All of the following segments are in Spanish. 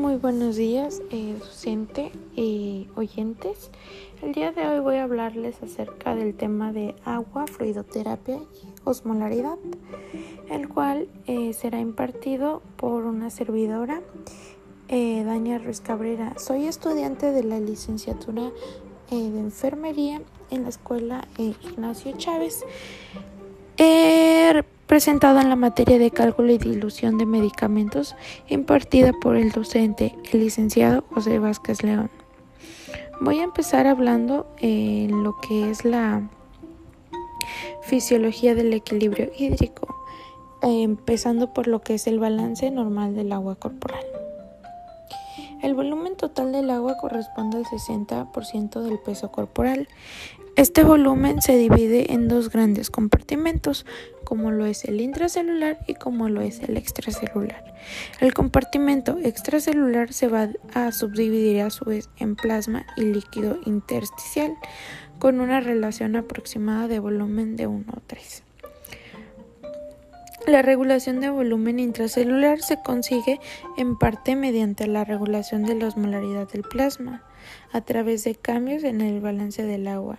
Muy buenos días, eh, docente y oyentes. El día de hoy voy a hablarles acerca del tema de agua, fluidoterapia y osmolaridad, el cual eh, será impartido por una servidora, eh, Dania Ruiz Cabrera. Soy estudiante de la licenciatura de enfermería en la escuela Ignacio Chávez presentado en la materia de cálculo y dilución de medicamentos impartida por el docente, el licenciado José Vázquez León. Voy a empezar hablando en lo que es la fisiología del equilibrio hídrico, empezando por lo que es el balance normal del agua corporal. El volumen total del agua corresponde al 60% del peso corporal. Este volumen se divide en dos grandes compartimentos, como lo es el intracelular y como lo es el extracelular. El compartimento extracelular se va a subdividir a su vez en plasma y líquido intersticial, con una relación aproximada de volumen de 1 a 3. La regulación de volumen intracelular se consigue en parte mediante la regulación de la osmolaridad del plasma, a través de cambios en el balance del agua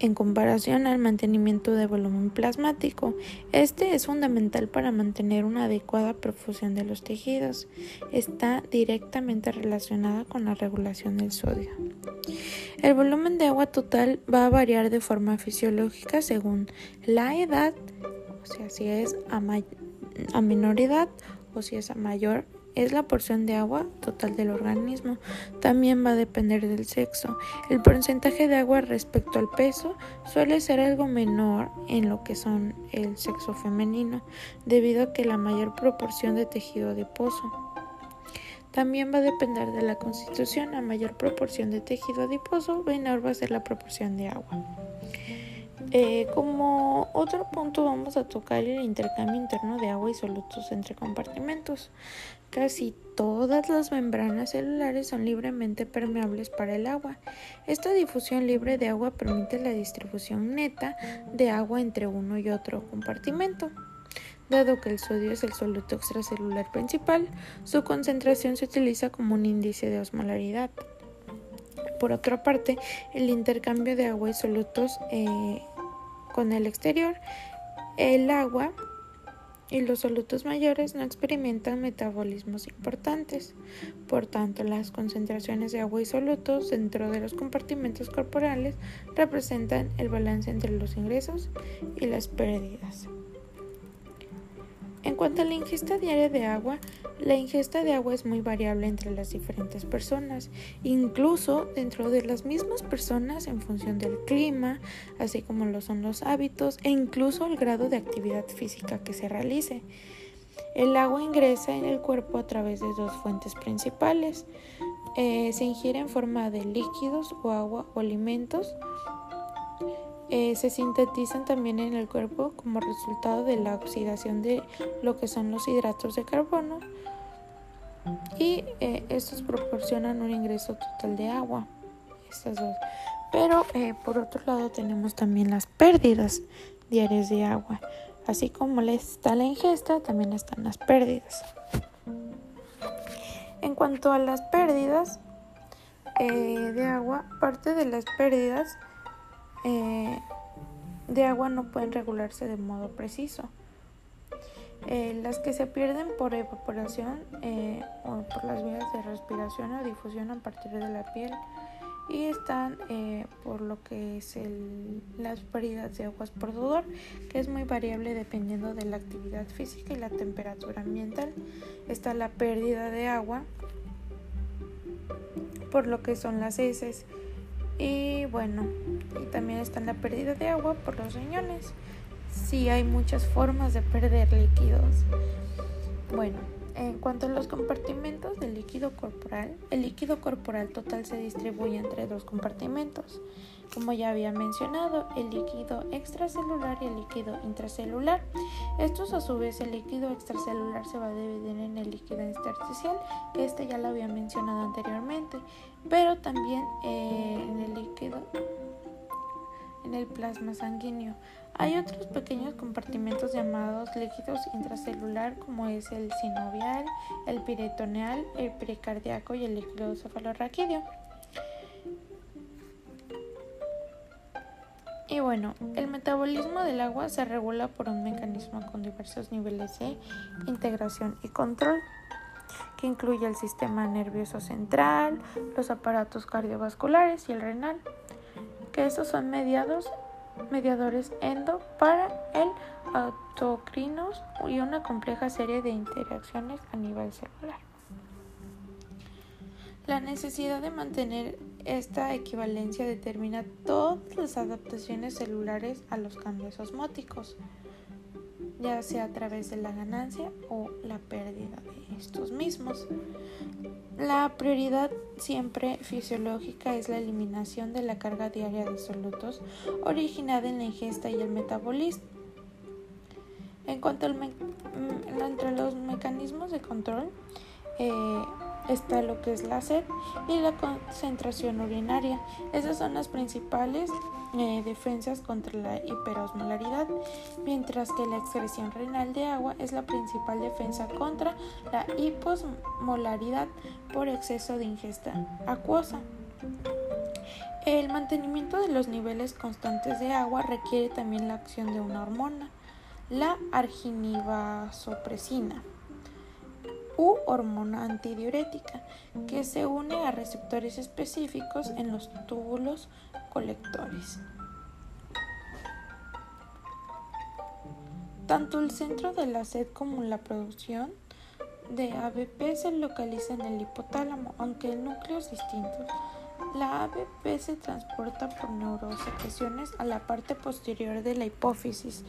en comparación al mantenimiento de volumen plasmático. Este es fundamental para mantener una adecuada profusión de los tejidos. Está directamente relacionada con la regulación del sodio. El volumen de agua total va a variar de forma fisiológica según la edad, o sea, si es a, a menor edad o si es a mayor es la porción de agua total del organismo. También va a depender del sexo. El porcentaje de agua respecto al peso suele ser algo menor en lo que son el sexo femenino, debido a que la mayor proporción de tejido adiposo. También va a depender de la constitución. A mayor proporción de tejido adiposo, menor va a ser la proporción de agua. Eh, como otro punto vamos a tocar el intercambio interno de agua y solutos entre compartimentos. Casi todas las membranas celulares son libremente permeables para el agua. Esta difusión libre de agua permite la distribución neta de agua entre uno y otro compartimento. Dado que el sodio es el soluto extracelular principal, su concentración se utiliza como un índice de osmolaridad. Por otra parte, el intercambio de agua y solutos eh, con el exterior, el agua y los solutos mayores no experimentan metabolismos importantes. Por tanto, las concentraciones de agua y solutos dentro de los compartimentos corporales representan el balance entre los ingresos y las pérdidas. En cuanto a la ingesta diaria de agua, la ingesta de agua es muy variable entre las diferentes personas, incluso dentro de las mismas personas en función del clima, así como lo son los hábitos e incluso el grado de actividad física que se realice. El agua ingresa en el cuerpo a través de dos fuentes principales. Eh, se ingiere en forma de líquidos o agua o alimentos eh, se sintetizan también en el cuerpo como resultado de la oxidación de lo que son los hidratos de carbono y eh, estos proporcionan un ingreso total de agua. Estas dos. Pero eh, por otro lado tenemos también las pérdidas diarias de agua. Así como está la ingesta, también están las pérdidas. En cuanto a las pérdidas de agua, parte de las pérdidas eh, de agua no pueden regularse de modo preciso. Eh, las que se pierden por evaporación eh, o por las vías de respiración o difusión a partir de la piel y están por lo que es las pérdidas de aguas por sudor, que es muy variable dependiendo de la actividad física y la temperatura ambiental. Está la pérdida de agua por lo que son las heces y bueno, y también está la pérdida de agua por los riñones. Sí hay muchas formas de perder líquidos. Bueno, en cuanto a los compartimentos del líquido corporal, el líquido corporal total se distribuye entre dos compartimentos. Como ya había mencionado, el líquido extracelular y el líquido intracelular. Estos a su vez, el líquido extracelular se va a dividir en el líquido intersticial, que este ya lo había mencionado anteriormente, pero también eh, en el líquido en el plasma sanguíneo. Hay otros pequeños compartimentos llamados líquidos intracelular como es el sinovial, el peritoneal, el pericardíaco y el líquido cefalorraquídeo. Y bueno, el metabolismo del agua se regula por un mecanismo con diversos niveles de integración y control, que incluye el sistema nervioso central, los aparatos cardiovasculares y el renal, que estos son mediados, mediadores endo para el autocrinos y una compleja serie de interacciones a nivel celular. La necesidad de mantener esta equivalencia determina todas las adaptaciones celulares a los cambios osmóticos, ya sea a través de la ganancia o la pérdida de estos mismos. La prioridad siempre fisiológica es la eliminación de la carga diaria de solutos originada en la ingesta y el metabolismo. En cuanto al entre los mecanismos de control, eh, está lo que es la sed y la concentración urinaria. Esas son las principales eh, defensas contra la hiperosmolaridad, mientras que la excreción renal de agua es la principal defensa contra la hiposmolaridad por exceso de ingesta acuosa. El mantenimiento de los niveles constantes de agua requiere también la acción de una hormona, la arginivasopresina u hormona antidiurética que se une a receptores específicos en los túbulos colectores. Tanto el centro de la sed como la producción de ABP se localiza en el hipotálamo, aunque el núcleo es distinto. La ABP se transporta por neurosecreciones a la parte posterior de la hipófisis,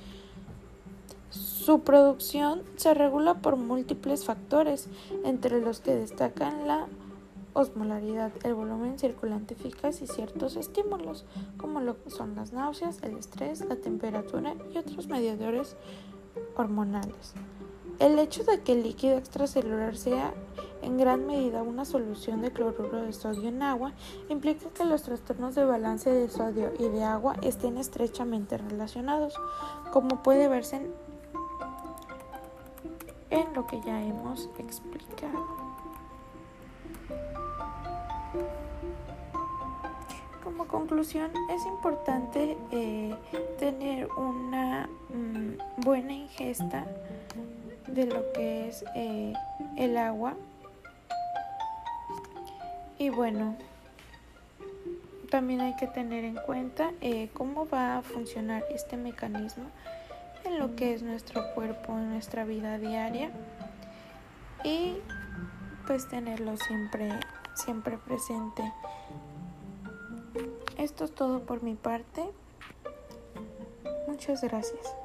su producción se regula por múltiples factores, entre los que destacan la osmolaridad, el volumen circulante eficaz y ciertos estímulos, como lo son las náuseas, el estrés, la temperatura y otros mediadores hormonales. El hecho de que el líquido extracelular sea en gran medida una solución de cloruro de sodio en agua implica que los trastornos de balance de sodio y de agua estén estrechamente relacionados, como puede verse en en lo que ya hemos explicado. Como conclusión, es importante eh, tener una mm, buena ingesta de lo que es eh, el agua. Y bueno, también hay que tener en cuenta eh, cómo va a funcionar este mecanismo en lo que es nuestro cuerpo, en nuestra vida diaria y pues tenerlo siempre, siempre presente. Esto es todo por mi parte. Muchas gracias.